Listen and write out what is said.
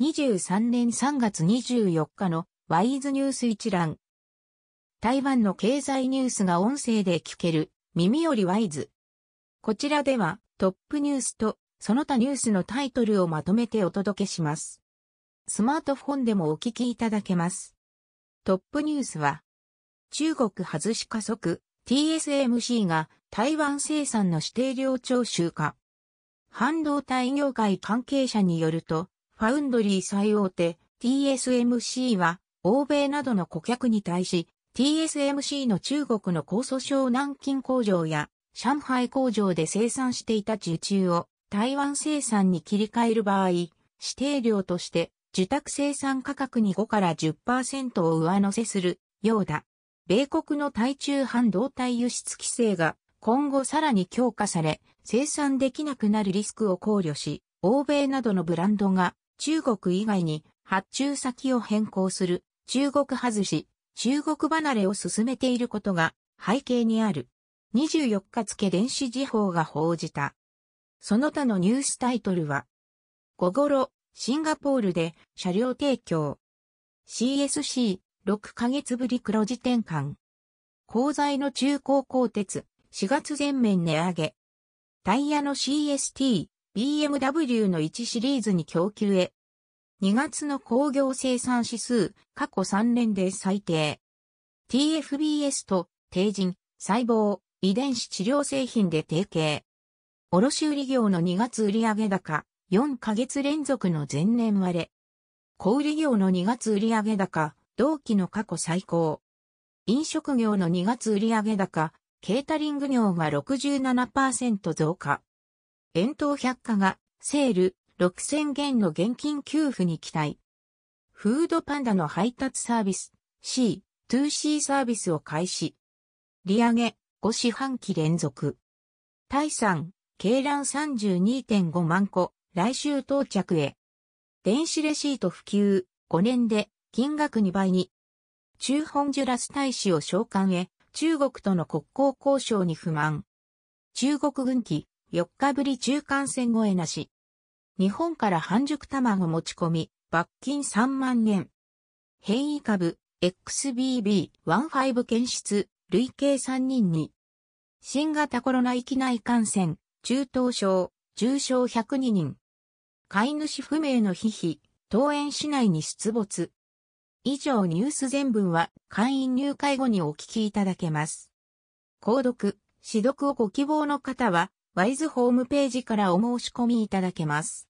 2023年3月24日のワイズニュース一覧。台湾の経済ニュースが音声で聞ける耳よりワイズ。こちらではトップニュースとその他ニュースのタイトルをまとめてお届けします。スマートフォンでもお聞きいただけます。トップニュースは中国外し加速 TSMC が台湾生産の指定量徴収化。半導体業界関係者によると、ファウンドリー最大手 TSMC は欧米などの顧客に対し TSMC の中国の高訴省南京工場や上海工場で生産していた受注を台湾生産に切り替える場合、指定量として受託生産価格に5から10%を上乗せするようだ。米国の対中半導体輸出規制が今後さらに強化され、生産できなくなるリスクを考慮し、欧米などのブランドが中国以外に発注先を変更する中国外し、中国離れを進めていることが背景にある。24日付電子時報が報じた。その他のニュースタイトルは、午後ろ、シンガポールで車両提供。CSC、6ヶ月ぶり黒字転換。鋼材の中高鋼鉄、4月全面値上げ。タイヤの CST、BMW の1シリーズに供給へ。2月の工業生産指数、過去3年で最低。TFBS と、低人、細胞、遺伝子治療製品で提携。卸売業の2月売上高、4ヶ月連続の前年割れ。小売業の2月売上高、同期の過去最高。飲食業の2月売上高、ケータリング業が67%増加。遠東百貨がセール6000元の現金給付に期待。フードパンダの配達サービス C、2C サービスを開始。利上げ5四半期連続。タイ産、鶏卵32.5万個、来週到着へ。電子レシート普及、5年で金額2倍に。中本ジュラス大使を召喚へ、中国との国交交渉に不満。中国軍機、4日ぶり中間線越えなし。日本から半熟卵持ち込み、罰金3万円。変異株、XBB.1.5 検出、累計3人に。新型コロナ域内感染、中等症、重症102人。飼い主不明のヒヒ、登園市内に出没。以上ニュース全文は会員入会後にお聞きいただけます。購読、指読をご希望の方は、ワイズホームページからお申し込みいただけます。